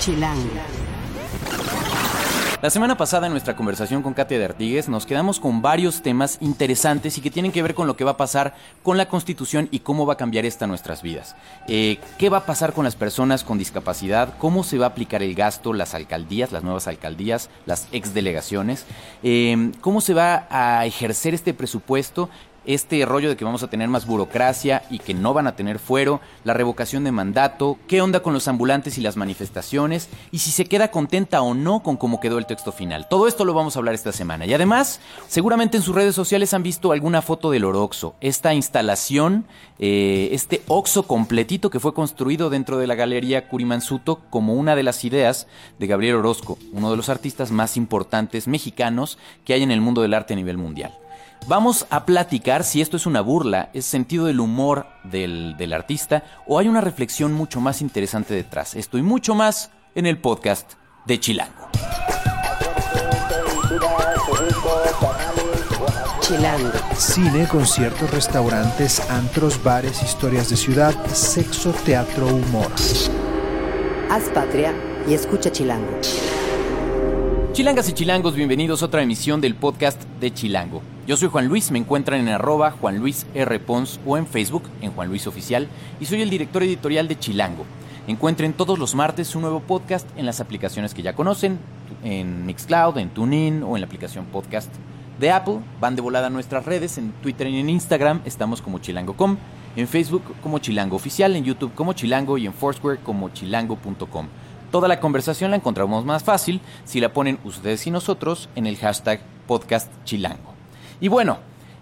Chilango. La semana pasada en nuestra conversación con Katia de Artigues nos quedamos con varios temas interesantes y que tienen que ver con lo que va a pasar con la Constitución y cómo va a cambiar esta nuestras vidas. Eh, ¿Qué va a pasar con las personas con discapacidad? ¿Cómo se va a aplicar el gasto? Las alcaldías, las nuevas alcaldías, las exdelegaciones. Eh, ¿Cómo se va a ejercer este presupuesto? Este rollo de que vamos a tener más burocracia y que no van a tener fuero, la revocación de mandato, qué onda con los ambulantes y las manifestaciones, y si se queda contenta o no con cómo quedó el texto final. Todo esto lo vamos a hablar esta semana. Y además, seguramente en sus redes sociales han visto alguna foto del Oroxo, esta instalación, eh, este Oxo completito que fue construido dentro de la Galería Curimansuto como una de las ideas de Gabriel Orozco, uno de los artistas más importantes mexicanos que hay en el mundo del arte a nivel mundial. Vamos a platicar si esto es una burla, es sentido del humor del, del, artista o hay una reflexión mucho más interesante detrás. Esto y mucho más en el podcast de Chilango. Chilango. Cine, conciertos, restaurantes, antros, bares, historias de ciudad, sexo, teatro, humor. Haz patria y escucha Chilango. Chilangas y chilangos, bienvenidos a otra emisión del podcast de Chilango. Yo soy Juan Luis, me encuentran en arroba Juan Luis R. Pons o en Facebook en Juan Luis Oficial y soy el director editorial de Chilango. Encuentren todos los martes un nuevo podcast en las aplicaciones que ya conocen, en Mixcloud, en TuneIn o en la aplicación podcast de Apple. Van de volada a nuestras redes, en Twitter y en Instagram estamos como chilango.com, en Facebook como Chilango Oficial, en YouTube como Chilango y en Foursquare como chilango.com. Toda la conversación la encontramos más fácil si la ponen ustedes y nosotros en el hashtag podcast chilango. Y bueno,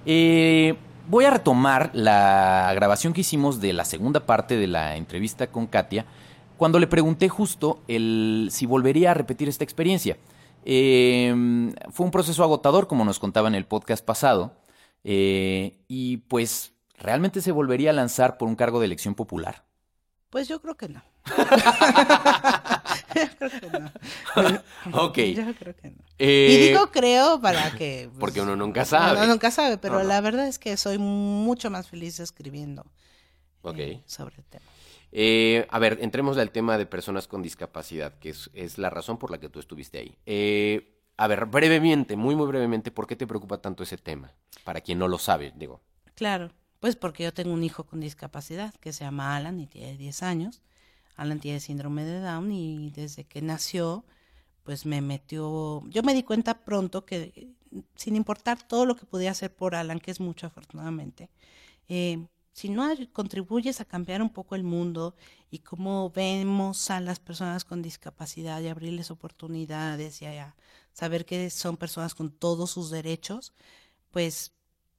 eh, voy a retomar la grabación que hicimos de la segunda parte de la entrevista con Katia, cuando le pregunté justo el, si volvería a repetir esta experiencia. Eh, fue un proceso agotador, como nos contaba en el podcast pasado, eh, y pues, ¿realmente se volvería a lanzar por un cargo de elección popular? Pues yo creo que no. creo que no. ok. Yo creo que no. Eh, y digo creo para que... pues, porque uno nunca sabe. Uno nunca sabe, pero No, no. la verdad es que soy mucho más feliz escribiendo Ok. eh, sobre el tema. Eh, a ver, entremos al tema de personas con discapacidad, que es, es la razón por la que tú estuviste ahí. Eh, a ver, brevemente, muy, muy brevemente, ¿por qué te preocupa tanto ese tema? Para quien no lo sabe, digo. Claro, pues porque yo tengo un hijo con discapacidad que se llama Alan y tiene 10 años. Alan tiene síndrome de Down y desde que nació, pues me metió, yo me di cuenta pronto que sin importar todo lo que podía hacer por Alan, que es mucho afortunadamente, eh, si no contribuyes a cambiar un poco el mundo y cómo vemos a las personas con discapacidad y abrirles oportunidades y a saber que son personas con todos sus derechos, pues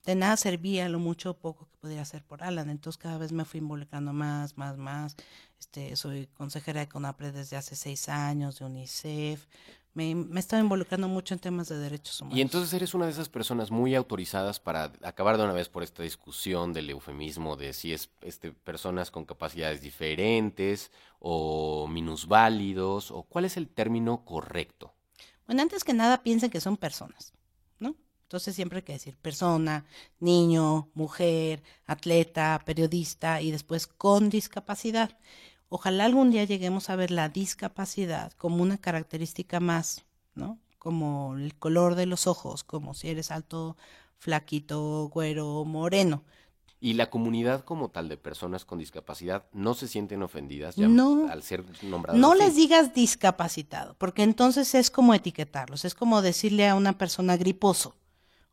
de nada servía lo mucho o poco que podía hacer por Alan. Entonces cada vez me fui involucrando más, más, más. Este, soy consejera de CONAPRE desde hace seis años, de UNICEF. Me, me estaba involucrando mucho en temas de derechos humanos. Y entonces eres una de esas personas muy autorizadas para acabar de una vez por esta discusión del eufemismo de si es este, personas con capacidades diferentes o minusválidos, o cuál es el término correcto. Bueno, antes que nada piensen que son personas. Entonces siempre hay que decir persona, niño, mujer, atleta, periodista y después con discapacidad. Ojalá algún día lleguemos a ver la discapacidad como una característica más, ¿no? Como el color de los ojos, como si eres alto, flaquito, güero, moreno. Y la comunidad como tal de personas con discapacidad no se sienten ofendidas ya No. al ser nombradas. No así? les digas discapacitado, porque entonces es como etiquetarlos, es como decirle a una persona griposo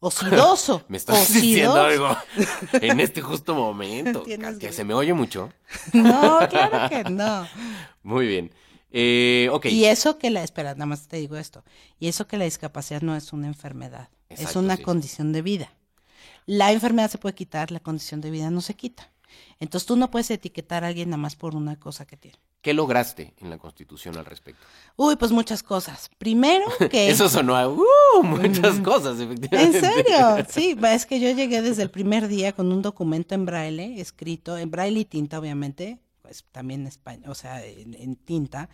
o sidoso. Me estás diciendo algo en este justo momento. Que se me oye mucho. No, claro que no. Muy bien. Eh, ok. Y eso que la, espera, nada más te digo esto, y eso que la discapacidad no es una enfermedad, es una sí. condición de vida. La enfermedad se puede quitar, la condición de vida no se quita. Entonces tú no puedes etiquetar a alguien nada más por una cosa que tiene. ¿Qué lograste en la Constitución al respecto? Uy, pues muchas cosas. Primero que... Eso sonó a uh, muchas cosas, ¿En efectivamente. serio? Sí, es que yo llegué desde el primer día con un documento en braille, escrito en braille y tinta, obviamente, pues también en español, o sea, en, en tinta,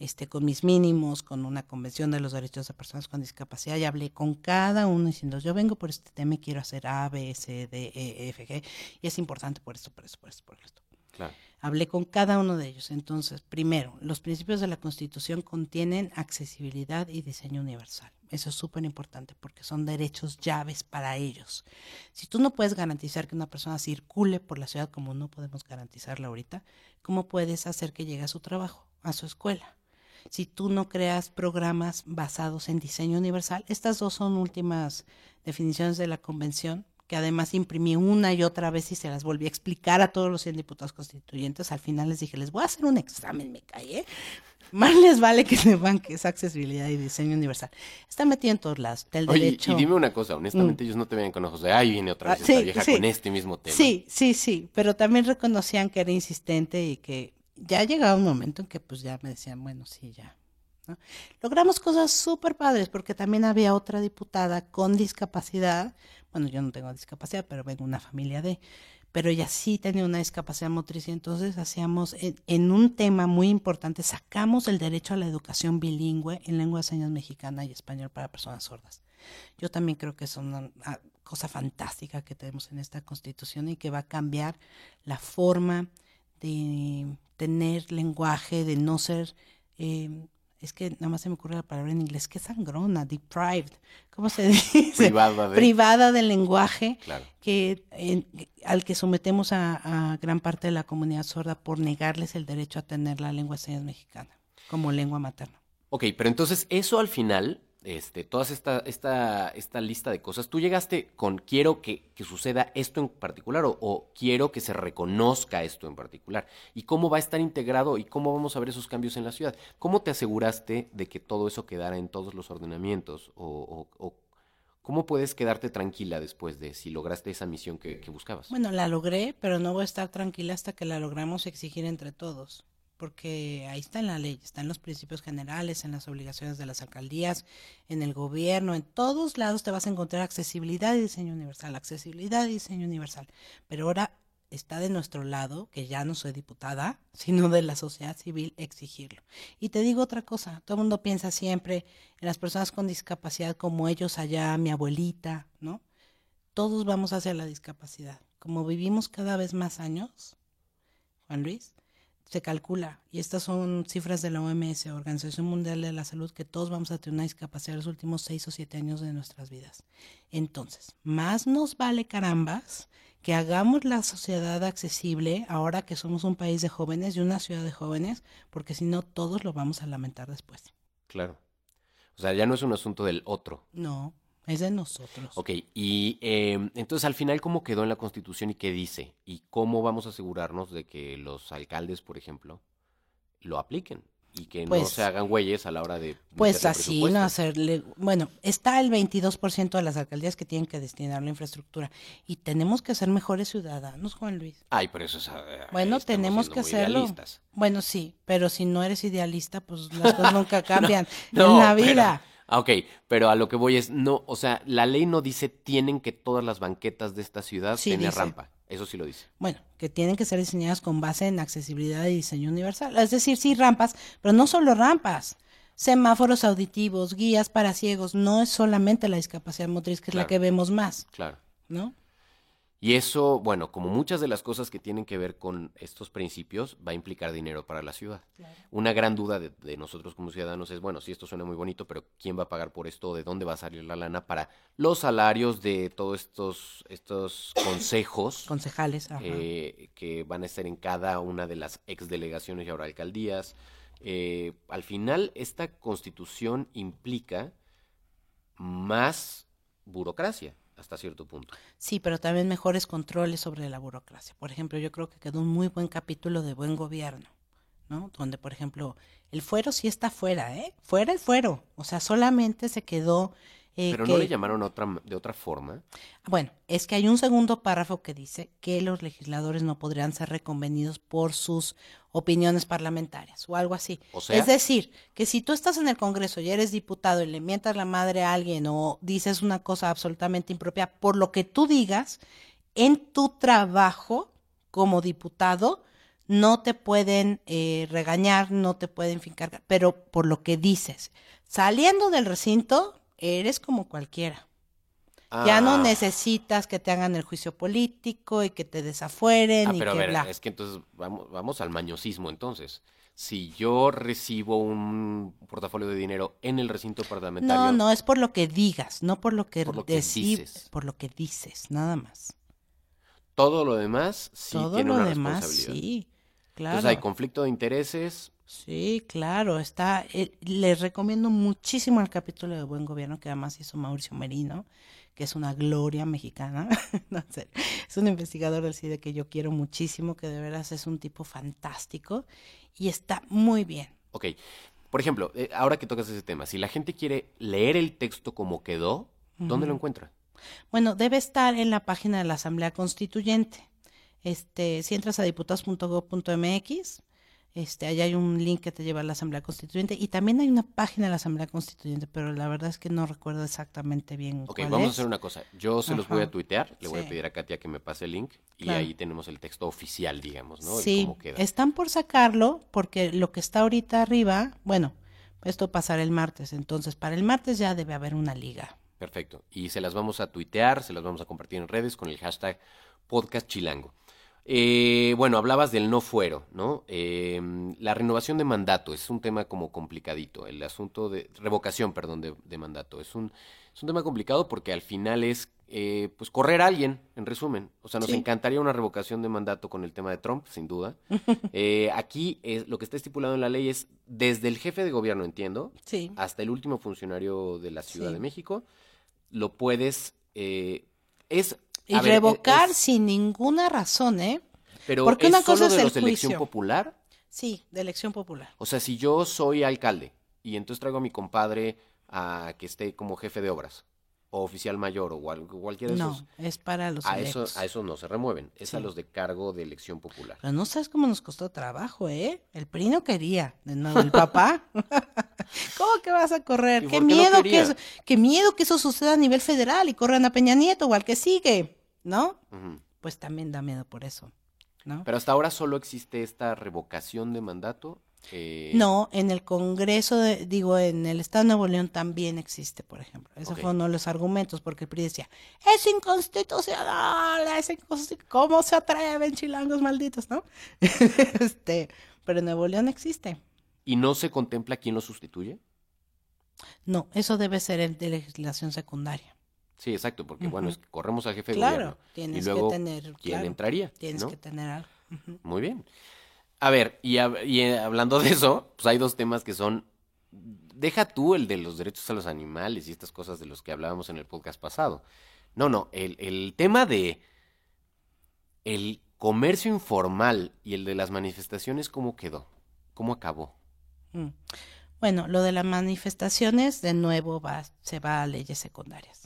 este, con mis mínimos, con una convención de los derechos de personas con discapacidad, y hablé con cada uno diciendo, yo vengo por este tema y quiero hacer A, B, C, D, E, F, G, y es importante por esto, por esto, por esto, por esto. Claro. Hablé con cada uno de ellos. Entonces, primero, los principios de la Constitución contienen accesibilidad y diseño universal. Eso es súper importante porque son derechos llaves para ellos. Si tú no puedes garantizar que una persona circule por la ciudad como no podemos garantizarla ahorita, ¿cómo puedes hacer que llegue a su trabajo, a su escuela? Si tú no creas programas basados en diseño universal, estas dos son últimas definiciones de la convención que además imprimí una y otra vez y se las volví a explicar a todos los 100 diputados constituyentes. Al final les dije, les voy a hacer un examen, me callé. Más les vale que sepan que es accesibilidad y diseño universal. Está metido en todos lados. Del Oye, derecho. y dime una cosa, honestamente Mm. ellos no te vean con ojos de, ay, viene otra Ah, vez sí, esta vieja sí. con este mismo tema. Sí, sí, sí, pero también reconocían que era insistente y que ya llegaba un momento en que pues ya me decían, bueno, sí, ya. ¿no? Logramos cosas súper padres porque también había otra diputada con discapacidad. Bueno, yo no tengo discapacidad, pero vengo de una familia de, pero ella sí tenía una discapacidad motriz y entonces hacíamos en, en un tema muy importante, sacamos el derecho a la educación bilingüe en lengua de señas mexicana y español para personas sordas. Yo también creo que es una ah, cosa fantástica que tenemos en esta constitución y que va a cambiar la forma de tener lenguaje, de no ser, eh, es que nada más se me ocurre la palabra en inglés, que sangrona, deprived, ¿cómo se dice? Privada de- Privada del lenguaje Claro. que al que sometemos a, a gran parte de la comunidad sorda por negarles el derecho a tener la lengua de señas mexicana como lengua materna. Ok, pero entonces eso al final, este, toda esta, esta, esta lista de cosas, tú llegaste con quiero que, que suceda esto en particular o, quiero que se reconozca esto en particular. ¿Y cómo va a estar integrado y cómo vamos a ver esos cambios en la ciudad? ¿Cómo te aseguraste de que todo eso quedara en todos los ordenamientos? ¿O, o- o cómo puedes quedarte tranquila después de si lograste esa misión que, que buscabas? Bueno, la logré, pero no voy a estar tranquila hasta que la logramos exigir entre todos, porque ahí está en la ley, están los principios generales, en las obligaciones de las alcaldías, en el gobierno, en todos lados te vas a encontrar accesibilidad y diseño universal, accesibilidad y diseño universal. Pero ahora está de nuestro lado, que ya no soy diputada, sino de la sociedad civil, exigirlo. Y te digo otra cosa, todo el mundo piensa siempre en las personas con discapacidad como ellos allá, mi abuelita, ¿no? todos vamos hacia la discapacidad. Como vivimos cada vez más años, Juan Luis, se calcula, y estas son cifras de la OMS, Organización Mundial de la Salud, que todos vamos a tener una discapacidad en los últimos seis o siete años de nuestras vidas. Entonces, más nos vale carambas que hagamos la sociedad accesible ahora que somos un país de jóvenes y una ciudad de jóvenes, porque si no, todos lo vamos a lamentar después. Claro. O sea, ya no es un asunto del otro. No, es de nosotros. Ok, y eh, entonces al final, ¿cómo quedó en la Constitución y qué dice? ¿Y cómo vamos a asegurarnos de que los alcaldes, por ejemplo, lo apliquen? Y que no Pues- se hagan güeyes a la hora de... Pues así, no hacerle. Bueno, está el 22% de las alcaldías que tienen que destinar la infraestructura. Y tenemos que ser mejores ciudadanos, Juan Luis. Ay, pero eso es... eh, Bueno, tenemos que hacerlo. idealistas. Bueno, sí, pero si no eres idealista, pues las cosas nunca cambian No, en la pero- vida. Ah, ok, pero a lo que voy es, no, o sea, la ley no dice tienen que todas las banquetas de esta ciudad Sí, tener dice. rampa. Eso sí lo dice. Bueno, que tienen que ser diseñadas con base en accesibilidad y diseño universal. Es decir, sí, rampas, pero no solo rampas. Semáforos auditivos, guías para ciegos. No es solamente la discapacidad motriz, que es la que vemos más, Claro. ¿no? Y eso, bueno, como muchas de las cosas que tienen que ver con estos principios, va a implicar dinero para la ciudad. Una gran duda de, de nosotros como ciudadanos es, bueno, sí, esto suena muy bonito, pero ¿quién va a pagar por esto? ¿De dónde va a salir la lana para los salarios de todos estos, estos consejos Concejales. Ajá. eh, que van a estar en cada una de las exdelegaciones y ahora alcaldías? Eh, al final, esta constitución implica más burocracia hasta cierto punto. Sí, pero también mejores controles sobre la burocracia. Por ejemplo, yo creo que quedó un muy buen capítulo de buen gobierno, ¿no? Donde, por ejemplo, el fuero sí está fuera, ¿eh? Fuera el fuero. O sea, solamente se quedó... eh, Pero que- no le llamaron otra, de otra forma. Bueno, es que hay un segundo párrafo que dice que los legisladores no podrían ser reconvenidos por sus opiniones parlamentarias o algo así. O sea- es decir, que si tú estás en el Congreso y eres diputado y le mientas la madre a alguien o dices una cosa absolutamente impropia, por lo que tú digas, en tu trabajo como diputado no te pueden eh, regañar, no te pueden fincar, pero por lo que dices, saliendo del recinto, eres como cualquiera. Ya no Ah. necesitas que te hagan el juicio político y que te desafueren Ah, y pero a que ver, bla. es que entonces vamos, vamos al mañosismo entonces. Si yo recibo un portafolio de dinero en el recinto parlamentario, No, no, es por lo que digas, no por lo que, Por lo que deci- dices. por lo que dices, nada más. todo lo demás sí Todo tiene lo una demás, responsabilidad. sí, claro. Entonces hay conflicto de intereses. Sí, claro, está. eh, les recomiendo muchísimo el capítulo de Buen Gobierno que además hizo Mauricio Merino, que es una gloria mexicana. No, en serio, es un investigador del CIDE que yo quiero muchísimo, que de veras es un tipo fantástico y está muy bien. Ok. Por ejemplo, eh, ahora que tocas ese tema, si la gente quiere leer el texto como quedó, ¿dónde lo encuentra? Bueno, debe estar en la página de la Asamblea Constituyente. Este, si entras a diputados.gov.mx, este, allá hay un link que te lleva a la Asamblea Constituyente y también hay una página de la Asamblea Constituyente, pero la verdad es que no recuerdo exactamente bien Ok, cuál vamos a hacer una cosa. Yo se los voy a tuitear, le voy a pedir a Katia que me pase el link y Claro. ahí tenemos el texto oficial, digamos, ¿no? Sí, cómo queda. están por sacarlo porque lo que está ahorita arriba, bueno, esto pasará el martes, entonces para el martes ya debe haber una liga. Perfecto. Y se las vamos a tuitear, se las vamos a compartir en redes con el hashtag podcast chilango. Eh, bueno, hablabas del no fuero, ¿no? Eh, la renovación de mandato es un tema como complicadito. El asunto de revocación, perdón, de, de mandato es un, es un tema complicado porque al final es, eh, pues, correr a alguien, en resumen. O sea, nos Sí. encantaría una revocación de mandato con el tema de Trump, sin duda. Eh, aquí es, lo que está estipulado en la ley es desde el jefe de gobierno, entiendo, Sí. hasta el último funcionario de la Ciudad Sí. de México, lo puedes, eh, es... Y a ver, revocar es- sin ninguna razón, ¿eh? pero porque ¿es una cosa solo es de el los de elección popular? Sí, de elección popular. O sea, si yo soy alcalde y entonces traigo a mi compadre a que esté como jefe de obras, o oficial mayor, o cual- cualquiera de No, esos, es para los a eso, a eso no se remueven, es a los de cargo de elección popular. Pero no sabes cómo nos costó trabajo, ¿eh? El PRI no quería, de nuevo, el papá. ¿Cómo que vas a correr? ¿Y Qué no miedo que eso, qué miedo que eso suceda a nivel federal y corran a Peña Nieto o al que sigue, ¿no? Pues también da miedo por eso, ¿no? Pero hasta ahora solo existe esta revocación de mandato. eh, No, en el Congreso, de- digo, en el Estado de Nuevo León también existe, por ejemplo. Ese fue uno de los argumentos, porque el PRI decía, es inconstitucional, es inconstitu- ¿cómo se atreven chilangos malditos, no? este, pero en Nuevo León existe. ¿Y no se contempla quién lo sustituye? No, eso debe ser el de legislación secundaria. Sí, exacto, porque bueno, es que corremos al jefe de Claro, gobierno. tienes y luego, que tener, ¿quién claro, entraría? tienes ¿no? que tener algo. Muy bien. A ver, y, hab- y, eh, hablando de eso, pues hay dos temas que son. Deja tú el de los derechos a los animales y estas cosas de los que hablábamos en el podcast pasado. No, no, el, el tema de el comercio informal y el de las manifestaciones, ¿cómo quedó? ¿Cómo acabó? Mm. Bueno, lo de las manifestaciones, de nuevo, va, se va a leyes secundarias,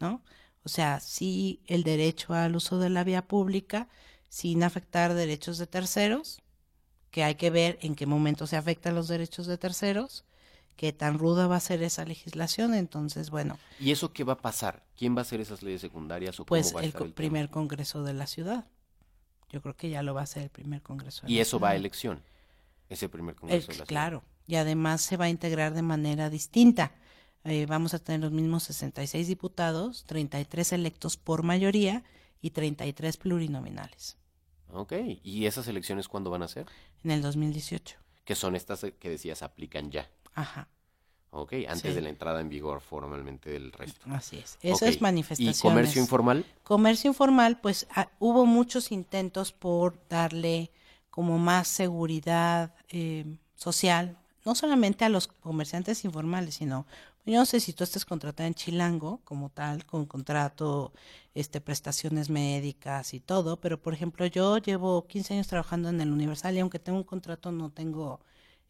¿no? O sea, sí el derecho al uso de la vía pública sin afectar derechos de terceros, que hay que ver en qué momento se afectan los derechos de terceros, qué tan ruda va a ser esa legislación. Entonces, bueno, ¿Y eso qué va a pasar? ¿Quién va a hacer esas leyes secundarias o pues cómo va a el estar co- el tema? primer congreso de la ciudad. Yo creo que ya lo va a hacer el primer congreso. de Y la eso va a elección. Ese primer El- congreso de la ciudad. claro, y además se va a integrar de manera distinta. Eh, vamos a tener los mismos 66 diputados, 33 electos por mayoría y 33 plurinominales Ok, ¿y esas elecciones cuándo van a ser? en el 2018. Que son estas eh, que decías aplican ya. Ajá, Ok, antes Sí. de la entrada en vigor formalmente del resto. así es. Eso Ok, es manifestaciones. ¿Y comercio informal? Comercio informal, pues ah, hubo muchos intentos por darle como más seguridad eh, social, no solamente a los comerciantes informales, sino, yo no sé si tú estés contratada en Chilango como tal, con contrato, este, prestaciones médicas y todo, pero por ejemplo yo llevo 15 años trabajando en el Universal y aunque tengo un contrato no tengo...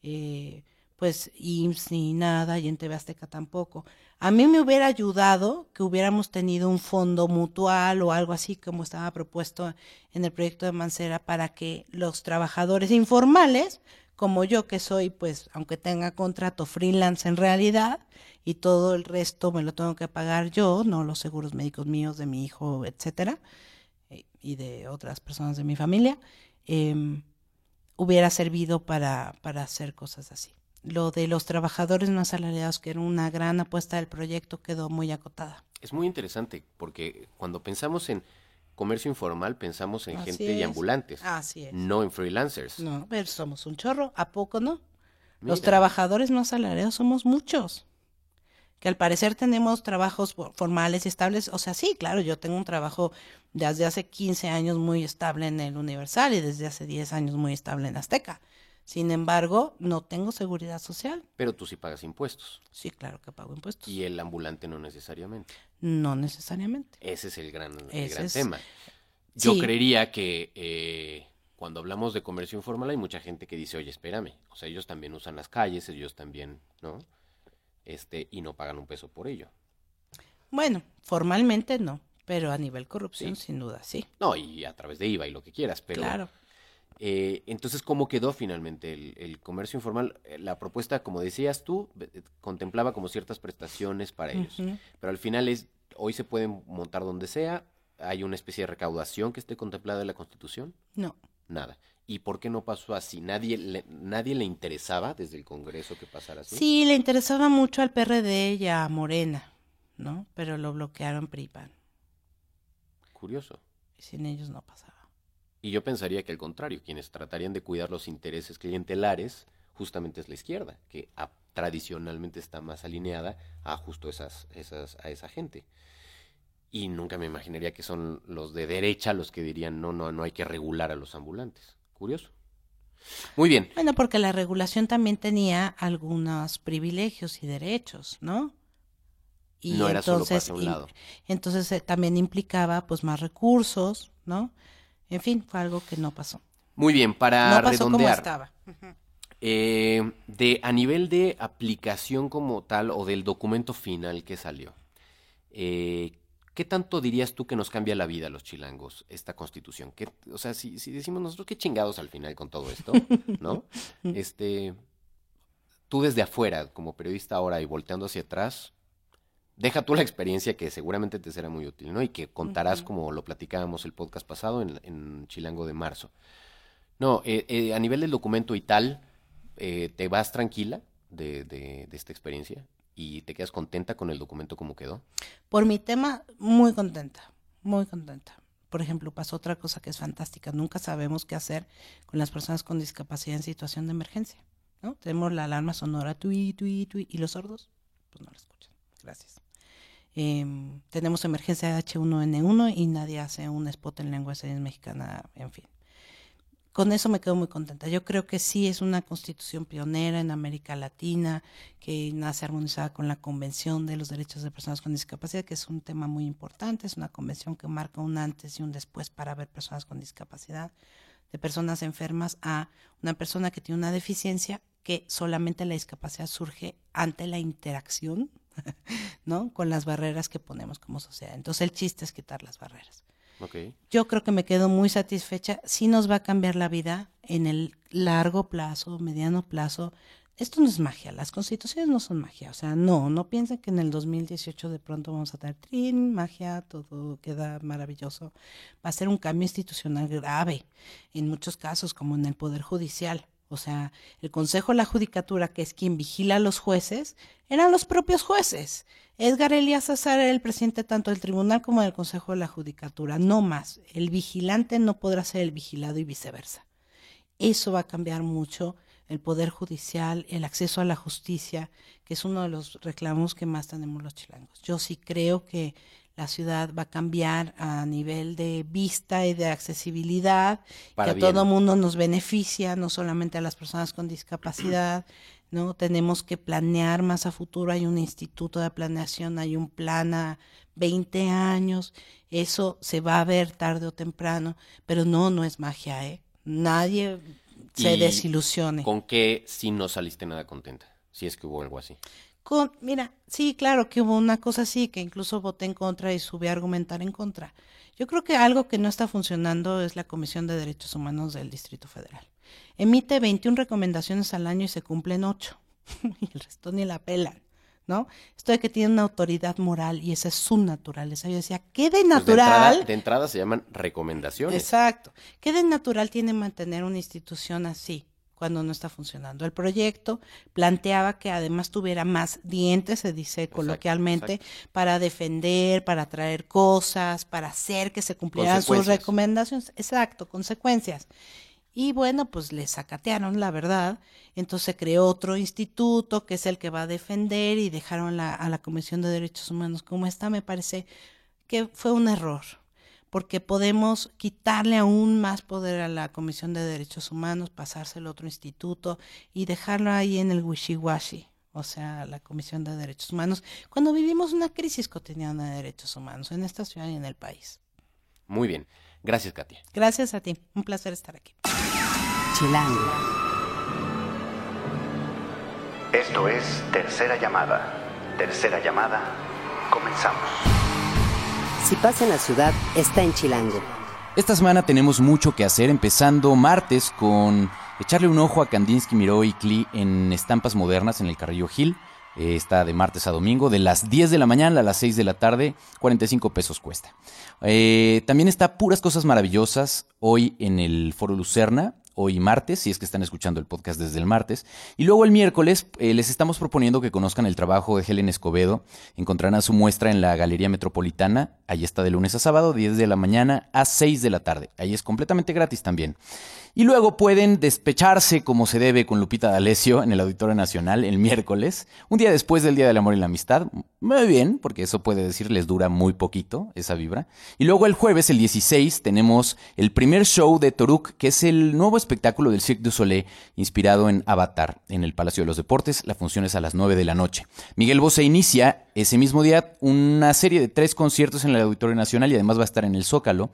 Eh, pues IMSS ni nada y en TV Azteca tampoco. A mí me hubiera ayudado que hubiéramos tenido un fondo mutual o algo así como estaba propuesto en el proyecto de Mancera para que los trabajadores informales, como yo que soy, pues aunque tenga contrato freelance en realidad y todo el resto me lo tengo que pagar yo, no los seguros médicos míos, de mi hijo, etcétera, y de otras personas de mi familia, em, hubiera servido para, para hacer cosas así. Lo de los trabajadores no asalariados, que era una gran apuesta del proyecto, quedó muy acotada. Es muy interesante porque cuando pensamos en comercio informal pensamos en Así gente y es. ambulantes, Así es. no en freelancers. No, pero somos un chorro, ¿a poco no? Los trabajadores no asalariados somos muchos. Que al parecer tenemos trabajos fo- formales y estables. O sea, sí, claro, yo tengo un trabajo desde hace 15 años muy estable en el Universal y desde hace 10 años muy estable en Azteca. Sin embargo, no tengo seguridad social. Pero tú sí pagas impuestos Sí, claro que pago impuestos. y el ambulante no necesariamente. No necesariamente. Ese es el gran, el gran es- tema. Yo Sí. creería que eh, cuando hablamos de comercio informal hay mucha gente que dice, oye, espérame, o sea, ellos también usan las calles, ellos también, ¿no? Este, y no pagan un peso por ello. Bueno, formalmente no, pero a nivel corrupción, Sí. sin duda, sí. No, y a través de IVA y lo que quieras, pero... Claro. Eh, entonces, ¿cómo quedó finalmente el, el comercio informal? Eh, La propuesta, como decías tú, eh, contemplaba como ciertas prestaciones para ellos. Pero al final es, hoy se pueden montar donde sea, hay una especie de recaudación que esté contemplada en la Constitución, No. nada. ¿Y por qué no pasó así? ¿Nadie le, nadie le interesaba desde el Congreso que pasara así? Sí, le interesaba mucho al PRD y a Morena, ¿no? Pero lo bloquearon PRIPAN. Curioso. Y sin ellos no pasaba. Y yo pensaría que al contrario, quienes tratarían de cuidar los intereses clientelares justamente es la izquierda, que a- tradicionalmente está más alineada a justo esas, esas, a esa gente. Y nunca me imaginaría que son los de derecha los que dirían no, no, no hay que regular a los ambulantes. Curioso. Muy bien. Bueno, porque la regulación también tenía algunos privilegios y derechos, ¿no? Y no era solo entonces, pase a un lado. Entonces eh, también implicaba pues más recursos, ¿no? En fin, fue algo que no pasó. Muy bien, para no pasó como redondear. estaba. Eh, de, a nivel de aplicación como tal o del documento final que salió, eh, ¿qué tanto dirías tú que nos cambia la vida a los chilangos esta constitución? ¿Qué- o sea, si, si decimos nosotros qué chingados al final con todo esto, ¿no? Este, tú desde afuera, como periodista ahora y volteando hacia atrás, deja tú la experiencia que seguramente te será muy útil, ¿no? Y que contarás como lo platicábamos el podcast pasado en, en Chilango de marzo. No, eh, eh, a nivel del documento y tal, eh, ¿te vas tranquila de, de- de esta experiencia? ¿Y te quedas contenta con el documento como quedó? Por mi tema, muy contenta, muy contenta. Por ejemplo, pasó otra cosa que es fantástica. Nunca sabemos qué hacer con las personas con discapacidad en situación de emergencia. ¿no? Tenemos la alarma sonora, tui, tui, tui, y los sordos, pues no la escuchan. Gracias. Em, tenemos emergencia de H1N1 y nadie hace un spot en lengua de señas mexicana, en fin. Con eso me quedo muy contenta. Yo creo que sí es una constitución pionera en América Latina, que nace armonizada con la Convención de los Derechos de Personas con Discapacidad, que es un tema muy importante. Es una convención que marca un antes y un después para ver personas con discapacidad, de personas enfermas a una persona que tiene una deficiencia que solamente la discapacidad surge ante la interacción, ¿no? Con las barreras que ponemos como sociedad. Entonces el chiste es quitar las barreras. Yo creo que me quedo muy satisfecha. Sí nos va a cambiar la vida en el largo plazo, mediano plazo. Esto no es magia, las constituciones no son magia. O sea, no, no piensen que en el 2018 de pronto vamos a tener trin, magia, todo queda maravilloso. Va a ser un cambio institucional grave, en muchos casos, como en el Poder Judicial. O sea, el Consejo de la Judicatura, que es quien vigila a los jueces, eran los propios jueces. Edgar Elías César era el presidente tanto del tribunal como del Consejo de la Judicatura, no más. El vigilante no podrá ser el vigilado y viceversa. Eso va a cambiar mucho el poder judicial, el acceso a la justicia, que es uno de los reclamos que más tenemos los chilangos. Yo sí creo que la ciudad va a cambiar a nivel de vista y de accesibilidad, Para que a todo mundo nos beneficia, no solamente a las personas con discapacidad, ¿no? Tenemos que planear más a futuro, hay un instituto de planeación, hay un plan a 20 años, eso se va a ver tarde o temprano, pero no, no es magia, ¿eh? Nadie se Y desilusione. ¿Con qué sí no saliste nada contenta? Si es que hubo algo así. Con, mira, sí, claro que hubo una cosa así, que incluso voté en contra y subí a argumentar en contra. Yo creo que algo que no está funcionando es la Comisión de Derechos Humanos del Distrito Federal. Emite 21 recomendaciones al año y se cumplen 8. y el resto ni la pelan, ¿no? Esto de que tiene una autoridad moral y esa es su naturaleza. Yo decía, ¿qué de Pues de, natural? entrada, de entrada se llaman recomendaciones. Exacto. ¿Qué de natural tiene mantener una institución así? Cuando no está funcionando. El proyecto planteaba que además tuviera más dientes, se dice coloquialmente, para defender, para traer cosas, para hacer que se cumplieran sus recomendaciones. Exacto, consecuencias. Y bueno, pues le sacatearon, la verdad. Entonces se creó otro instituto que es el que va a defender y dejaron a la Comisión de Derechos Humanos como está. Me parece que fue un error porque podemos quitarle aún más poder a la Comisión de Derechos Humanos, pasárselo a otro instituto y dejarlo ahí en el wishy-washy, o sea, la Comisión de Derechos Humanos, cuando vivimos una crisis cotidiana de derechos humanos en esta ciudad y en el país. Muy bien. Gracias, Katia. Gracias a ti. Un placer estar aquí. Chilango. Esto es Tercera Llamada. Tercera Llamada. Comenzamos. Si pasa en la ciudad, está en Chilango. Esta semana tenemos mucho que hacer, empezando martes con echarle un ojo a Kandinsky, Miró y Klee en estampas modernas en el Carrillo Gil. Eh, está de martes a domingo, de las 10 de la mañana a las 6 de la tarde, 45 pesos cuesta. Eh, también está Puras Cosas Maravillosas hoy en el Foro Lucerna, hoy martes, si es que están escuchando el podcast desde el martes. Y luego el miércoles eh, les estamos proponiendo que conozcan el trabajo de Helen Escobedo. Encontrarán su muestra en la Galería Metropolitana. Ahí está de lunes a sábado, 10 de la mañana a 6 de la tarde. Ahí es completamente gratis también. Y luego pueden despecharse como se debe con Lupita D'Alessio en el Auditorio Nacional el miércoles, un día después del Día del Amor y la Amistad. Muy bien, porque eso puede decir les dura muy poquito esa vibra. Y luego el jueves, el 16, tenemos el primer show de Toruk, que es el nuevo espectáculo del Cirque du Soleil inspirado en Avatar en el Palacio de los Deportes. La función es a las 9 de la noche. Miguel Bosé inicia ese mismo día una serie de tres conciertos en el Auditorio Nacional y además va a estar en el Zócalo.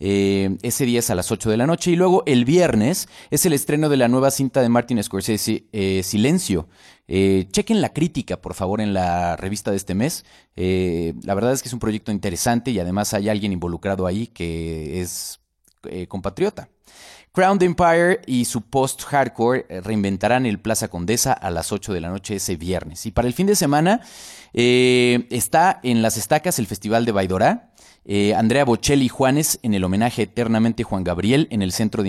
Eh, ese día es a las 8 de la noche. Y luego el viernes es el estreno de la nueva cinta de Martin Scorsese, eh, Silencio. Eh, chequen la crítica, por favor, en la revista de este mes. la verdad es que es un proyecto interesante y además hay alguien involucrado ahí que es compatriota. Crown Empire y su post-hardcore reinventarán el Plaza Condesa a las 8 de la noche ese viernes. Y para el fin de semana está en las estacas el Festival de Baidorá. Eh, Andrea Bocelli Juanes en el homenaje eternamente Juan Gabriel en el Centro,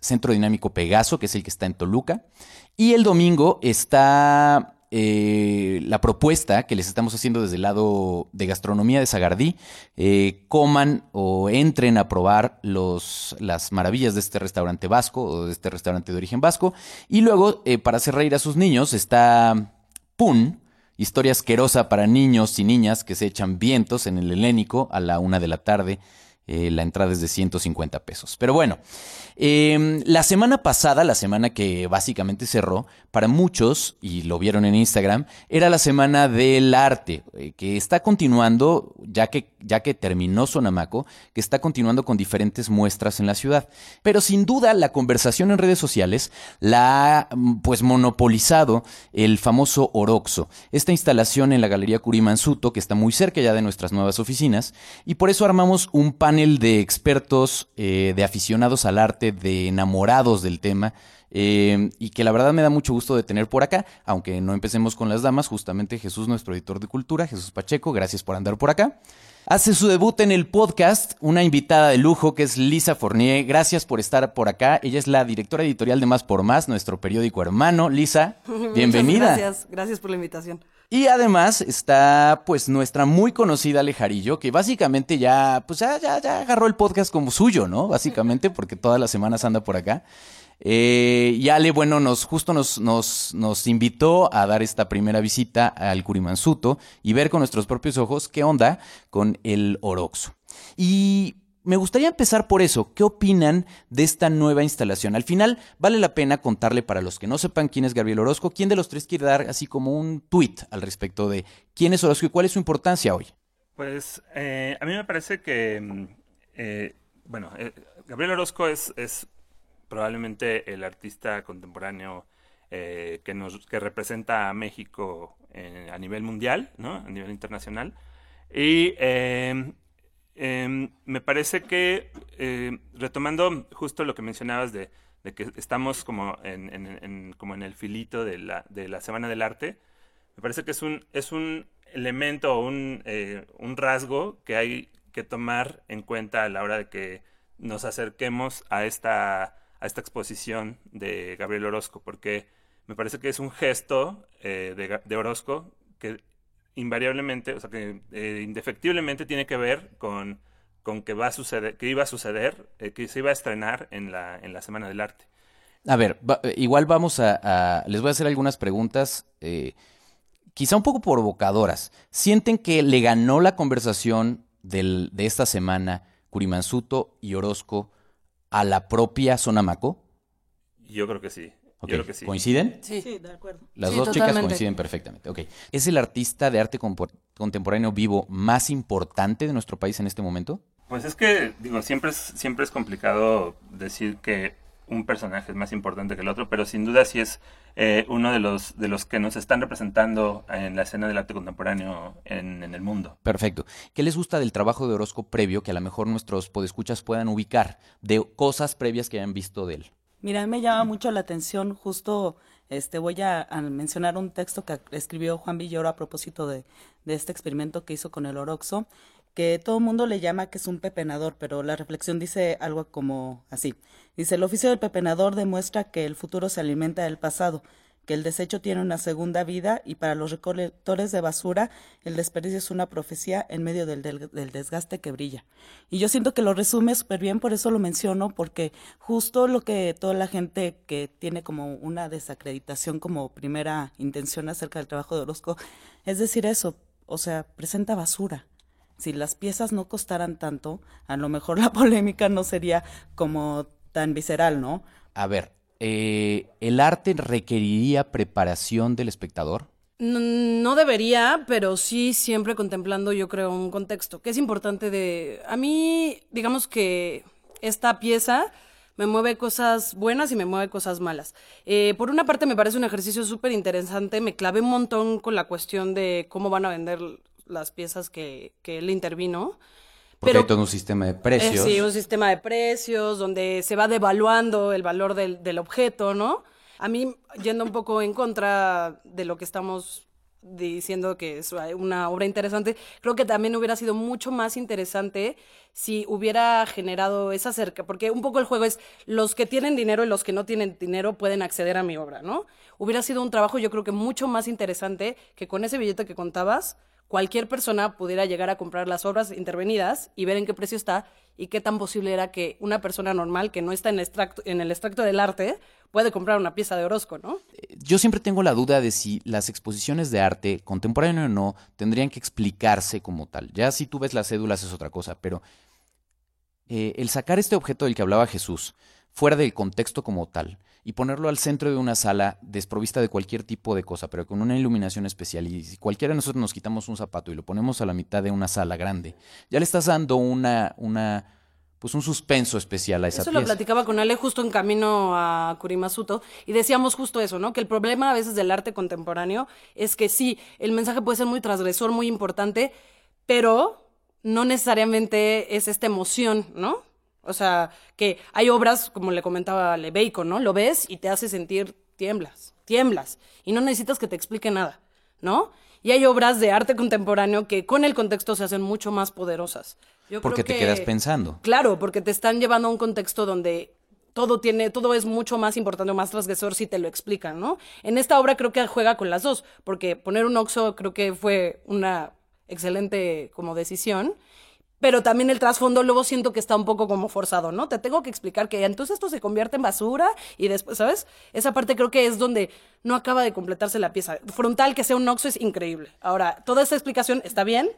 Centro Dinámico Pegaso, que es el que está en Toluca. Y el domingo está eh, la propuesta que les estamos haciendo desde el lado de gastronomía de Sagardí. Eh, coman o entren a probar los, las maravillas de este restaurante vasco o de este restaurante de origen vasco. Y luego, para hacer reír a sus niños, está Pun Historia asquerosa para niños y niñas que se echan vientos en el helénico a la una de la tarde. Eh, la entrada es de 150 pesos. Pero bueno, Em, la semana pasada, la semana que básicamente cerró, para muchos, y lo vieron en Instagram, era la semana del arte, eh, que está continuando, ya que, ya que terminó Sonamaco, que está continuando con diferentes muestras en la ciudad. Pero sin duda, la conversación en redes sociales la ha mm, pues monopolizado el famoso Oroxo, esta instalación en la Galería Curimansuto, que está muy cerca ya de nuestras nuevas oficinas, y por eso armamos un panel de expertos, eh, de aficionados al arte, de enamorados del tema. Eh, y que la verdad me da mucho gusto de tener por acá, aunque no empecemos con las damas, justamente Jesús, nuestro editor de cultura, Jesús Pacheco, gracias por andar por acá. Hace su debut en el podcast una invitada de lujo que es Lisa Fournier. Gracias por estar por acá. Ella es la directora editorial de Más por Más, nuestro periódico hermano. Lisa, bienvenida. gracias, gracias por la invitación. Y además está pues nuestra muy conocida Alejarillo, que básicamente ya, pues ya, ya, ya agarró el podcast como suyo, ¿no? Básicamente, porque todas las semanas anda por acá. Eh, y Ale, bueno, nos, justo nos, nos, nos invitó a dar esta primera visita al Curimansuto y ver con nuestros propios ojos qué onda con el Oroxo. Y me gustaría empezar por eso. ¿Qué opinan de esta nueva instalación? Al final, vale la pena contarle para los que no sepan quién es Gabriel Orozco, quién de los tres quiere dar así como un tweet al respecto de quién es Orozco y cuál es su importancia hoy. Pues eh, a mí me parece que, mm, eh, bueno, eh, Gabriel Orozco es, probablemente el artista contemporáneo que, nos, que representa a México a nivel mundial, ¿no? A nivel internacional. Y Em, me parece que, eh, retomando justo lo que mencionabas de, que estamos como en, como en el filito de la, de la Semana del Arte, me parece que es un, es un elemento, un, eh, un rasgo que hay que tomar en cuenta a la hora de que nos acerquemos a esta, a esta exposición de Gabriel Orozco, porque me parece que es un gesto eh, de, de, Orozco que invariablemente, o sea, que eh, indefectiblemente tiene que ver con, con que va a suceder, que iba a suceder, eh, que se iba a estrenar en la, en la Semana del Arte. A ver, igual vamos a, Les voy a hacer algunas preguntas, quizá un poco provocadoras. ¿Sienten que le ganó la conversación del, de esta semana Curimansuto y Orozco a la propia Sonamaco? Yo creo que sí. ¿Coinciden? Sí. de acuerdo. Las dos chicas coinciden perfectamente. Ok. ¿Es el artista de arte contemporáneo vivo más importante de nuestro país en este momento? Pues es que, digo, siempre es, siempre es complicado decir que un personaje es más importante que el otro, pero sin duda sí es eh, uno de los, de los que nos están representando en la escena del arte contemporáneo en, en, el mundo. Perfecto. ¿Qué les gusta del trabajo de Orozco previo que a lo mejor nuestros podescuchas puedan ubicar de cosas previas que hayan visto de él? Mira, me llama mucho la atención, justo este voy a, mencionar un texto que escribió Juan Villoro a propósito de, de este experimento que hizo con el Oroxo, que todo el mundo le llama que es un pepenador, pero la reflexión dice algo como así. Dice, el oficio del pepenador demuestra que el futuro se alimenta del pasado, que el desecho tiene una segunda vida y para los recolectores de basura el desperdicio es una profecía en medio del, del, desgaste que brilla. Y yo siento que lo resume súper bien, por eso lo menciono, porque justo lo que toda la gente que tiene como una desacreditación como primera intención acerca del trabajo de Orozco, es decir eso, o sea, presenta basura. Si las piezas no costaran tanto, a lo mejor la polémica no sería como tan visceral, ¿no? A ver, eh, ¿el arte requeriría preparación del espectador? No, debería, pero sí siempre contemplando, yo creo, un contexto, que es importante de... A mí, digamos que esta pieza me mueve cosas buenas y me mueve cosas malas. Eh, por una parte me parece un ejercicio súper interesante, me clavé un montón con la cuestión de cómo van a vender las piezas que, que él intervino. Porque hay todo un sistema de precios. sí, un sistema de precios donde se va devaluando el valor del, del objeto, ¿no? A mí, yendo un poco en contra de lo que estamos diciendo que es una obra interesante, creo que también hubiera sido mucho más interesante si hubiera generado esa cerca, porque un poco el juego es los que tienen dinero y los que no tienen dinero pueden acceder a mi obra, ¿no? Hubiera sido un trabajo yo creo que mucho más interesante que con ese billete que contabas cualquier persona pudiera llegar a comprar las obras intervenidas y ver en qué precio está y qué tan posible era que una persona normal que no está en el extracto, del arte puede comprar una pieza de Orozco, ¿no? Yo siempre tengo la duda de si las exposiciones de arte, contemporáneo o no, tendrían que explicarse como tal. Ya si tú ves las cédulas es otra cosa, pero eh, el sacar este objeto del que hablaba Jesús fuera del contexto como tal y ponerlo al centro de una sala desprovista de cualquier tipo de cosa, pero con una iluminación especial. Y si cualquiera de nosotros nos quitamos un zapato y lo ponemos a la mitad de una sala grande, ya le estás dando una, una pues un suspenso especial a esa Eso lo platicaba con Ale justo en camino a Kurimazuto y decíamos justo eso, ¿no? Que el problema a veces del arte contemporáneo es que sí, el mensaje puede ser muy transgresor, muy importante, pero no necesariamente es esta emoción, ¿no? O sea, que hay obras, como le comentaba Le Bacon, ¿no? Lo ves y te hace sentir tiemblas, tiemblas. Y no necesitas que te explique nada, ¿no? Y hay obras de arte contemporáneo que con el contexto se hacen mucho más poderosas. Yo porque te quedas pensando. Claro, porque te están llevando a un contexto donde todo tiene, todo es mucho más importante o más transgresor si te lo explican, ¿no? En esta obra creo que juega con las dos, porque poner un oxo creo que fue una excelente como decisión pero también el trasfondo luego siento que está un poco como forzado, ¿no? Te tengo que explicar que entonces esto se convierte en basura y después, ¿sabes? Esa parte creo que es donde no acaba de completarse la pieza. Frontal que sea un oxo es increíble. Ahora, toda esta explicación está bien,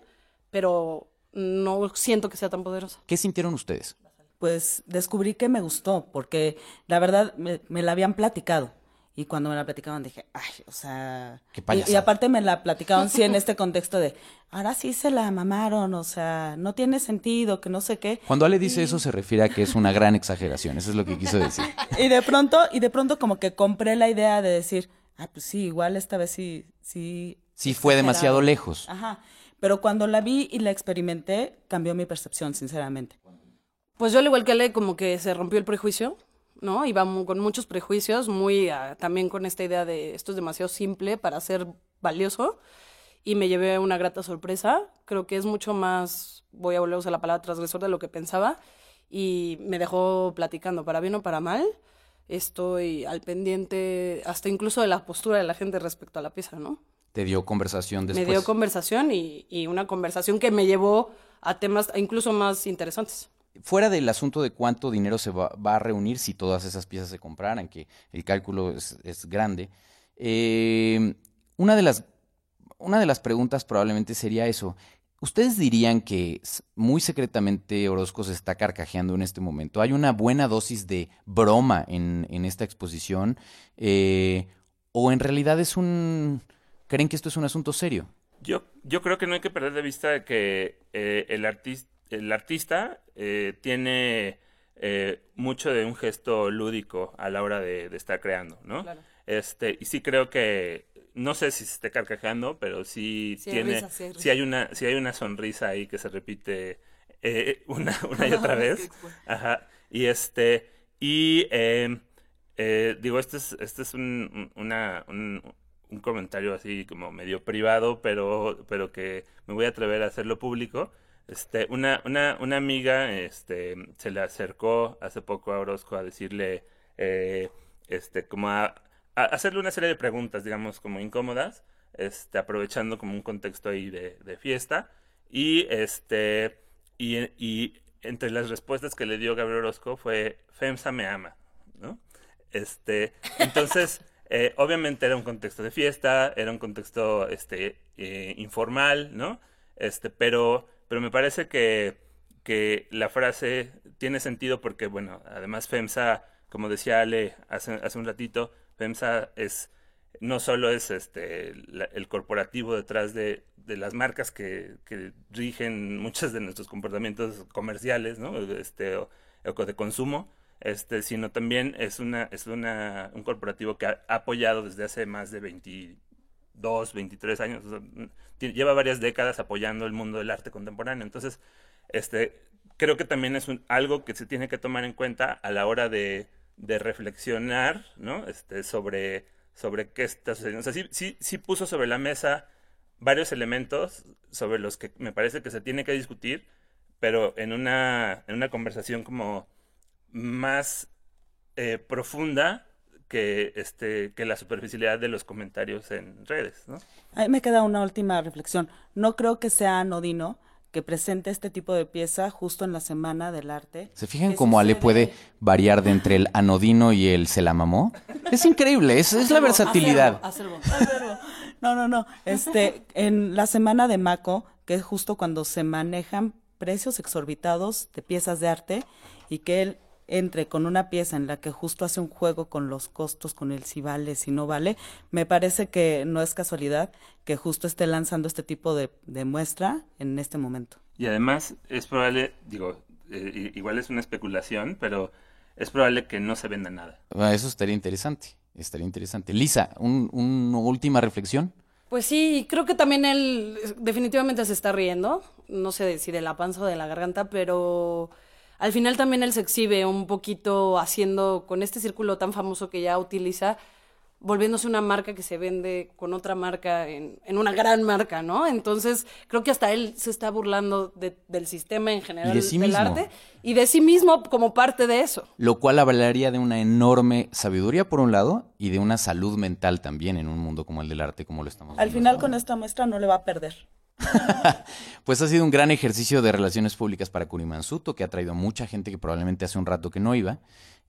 pero no siento que sea tan poderosa. ¿Qué sintieron ustedes? Pues descubrí que me gustó, porque la verdad me, me la habían platicado. Y cuando me la platicaban dije, ay, o sea... Qué y, y, aparte me la platicaban sí en este contexto de, ahora sí se la mamaron, o sea, no tiene sentido, que no sé qué. Cuando Ale dice eso se refiere a que es una gran exageración, eso es lo que quiso decir. y de pronto, y de pronto como que compré la idea de decir, ah, pues sí, igual esta vez sí, sí... Sí fue demasiado lejos. Ajá. Pero cuando la vi y la experimenté, cambió mi percepción, sinceramente. Pues yo al igual que Ale, como que se rompió el prejuicio ¿no? Iba con muchos prejuicios, muy ah, también con esta idea de esto es demasiado simple para ser valioso y me llevé una grata sorpresa. Creo que es mucho más, voy a volver a usar la palabra transgresor de lo que pensaba y me dejó platicando, para bien o para mal. Estoy al pendiente hasta incluso de la postura de la gente respecto a la pieza, ¿no? Te dio conversación después. Me dio conversación y, y una conversación que me llevó a temas incluso más interesantes. Fuera del asunto de cuánto dinero se va, a reunir si todas esas piezas se compraran, que el cálculo es, grande, eh, una, de las, una de las preguntas probablemente sería eso. ¿Ustedes dirían que muy secretamente Orozco se está carcajeando en este momento? ¿Hay una buena dosis de broma en, en esta exposición? Eh, ¿O en realidad es un... ¿Creen que esto es un asunto serio? Yo, yo creo que no hay que perder de vista que eh, el, artis- el artista eh, tiene eh, mucho de un gesto lúdico a la hora de, de estar creando, ¿no? Claro. Este, y sí creo que, no sé si se esté carcajeando, pero sí, Sí hay tiene, risa, sí hay sí hay una, sí hay una sonrisa ahí que se repite eh, una, una y otra vez. Ajá. Y este, y eh, eh, digo, este es, este es un, un- una, un, un comentario así como medio privado, pero, pero que me voy a atrever a hacerlo público. Este, una, una, una amiga este, se le acercó hace poco a Orozco a decirle, eh, este, como a, a hacerle una serie de preguntas, digamos, como incómodas, este, aprovechando como un contexto ahí de, de fiesta. Y este, y, y entre las respuestas que le dio Gabriel Orozco fue, FEMSA me ama, ¿no? Este, entonces, eh, obviamente era un contexto de fiesta, era un contexto este, eh, informal, ¿no? Este, pero, pero me parece que, que la frase tiene sentido porque, bueno, además FEMSA, como decía Ale hace, hace un ratito, FEMSA es no solo es este la- el corporativo detrás de, de las marcas que, que rigen muchos de nuestros comportamientos comerciales, ¿no? Este, o, o de consumo, este, sino también es una, es una, un corporativo que ha apoyado desde hace más de 22, 23 años, tie- lleva varias décadas apoyando el mundo del arte contemporáneo. Entonces, este, creo que también es un- algo que se tiene que tomar en cuenta a la hora de, de reflexionar, ¿no? Este, sobre, sobre qué está sucediendo. O sea, sí, sí, sí puso sobre la mesa varios elementos sobre los que me parece que se tiene que discutir, pero en una, en una conversación como más eh, profunda que, este, que la superficialidad de los comentarios en redes, ¿no? A mí me queda una última reflexión. No creo que sea anodino que presente este tipo de pieza justo en la Semana del Arte. ¿Se fijan cómo Ale sucede- puede variar de entre el anodino y el se la mamó? Es increíble, es, es la versatilidad. Acervo. No, no, no. Este, en la semana de Maco, que es justo cuando se manejan precios exorbitados de piezas de arte y que él entre con una pieza en la que justo hace un juego con los costos, con el si vale, si no vale, me parece que no es casualidad que justo esté lanzando este tipo de, de muestra en este momento. Y además es probable, digo, eh, igual es una especulación, pero es probable que no se venda nada. Eso estaría interesante, estaría interesante. Lisa, un- una última reflexión. Pues sí, creo que también él definitivamente se está riendo, no sé si de la panza o de la garganta, pero al final también él se exhibe un poquito haciendo con este círculo tan famoso que ya utiliza, volviéndose una marca que se vende con otra marca en, en una gran marca, ¿no? Entonces creo que hasta él se está burlando de- del sistema en general de sí del mismo. arte y de sí mismo como parte de eso. Lo cual hablaría de una enorme sabiduría por un lado y de una salud mental también en un mundo como el del arte, como lo estamos Al viendo final con esta muestra no le va a perder. Pues ha sido un gran ejercicio de relaciones públicas para Curimansuto, que ha traído mucha gente que probablemente hace un rato que no iba,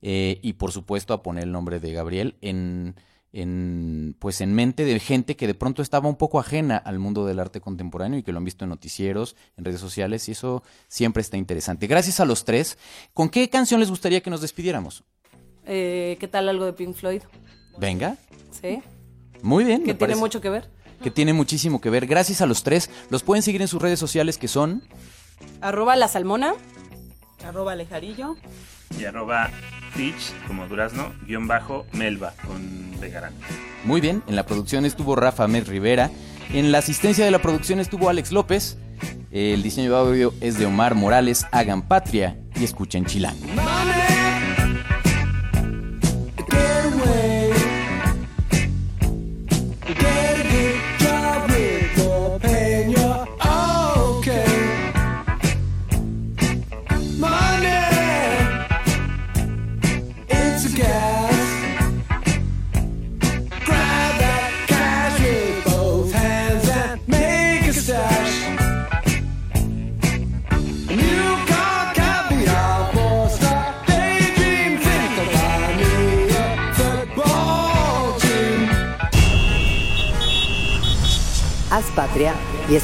eh, y por supuesto a poner el nombre de Gabriel en, en, pues en mente de gente que de pronto estaba un poco ajena al mundo del arte contemporáneo y que lo han visto en noticieros, en redes sociales, y eso siempre está interesante. Gracias a los tres. ¿Con qué canción les gustaría que nos despidiéramos? Eh, ¿Qué tal algo de Pink Floyd? Venga, ¿Sí? muy bien. Que tiene parece. mucho que ver. Que tiene muchísimo que ver. Gracias a los tres. Los pueden seguir en sus redes sociales que son Arroba la salmona. Arroba Alejarillo. Y arroba Fitch, como durazno, guion bajo, Melba, con Vegarán. muy bien. En la producción estuvo Rafa Med Rivera. En la asistencia de la producción estuvo Alex López. El diseño de audio es de Omar Morales. Hagan patria y escuchen Chilango.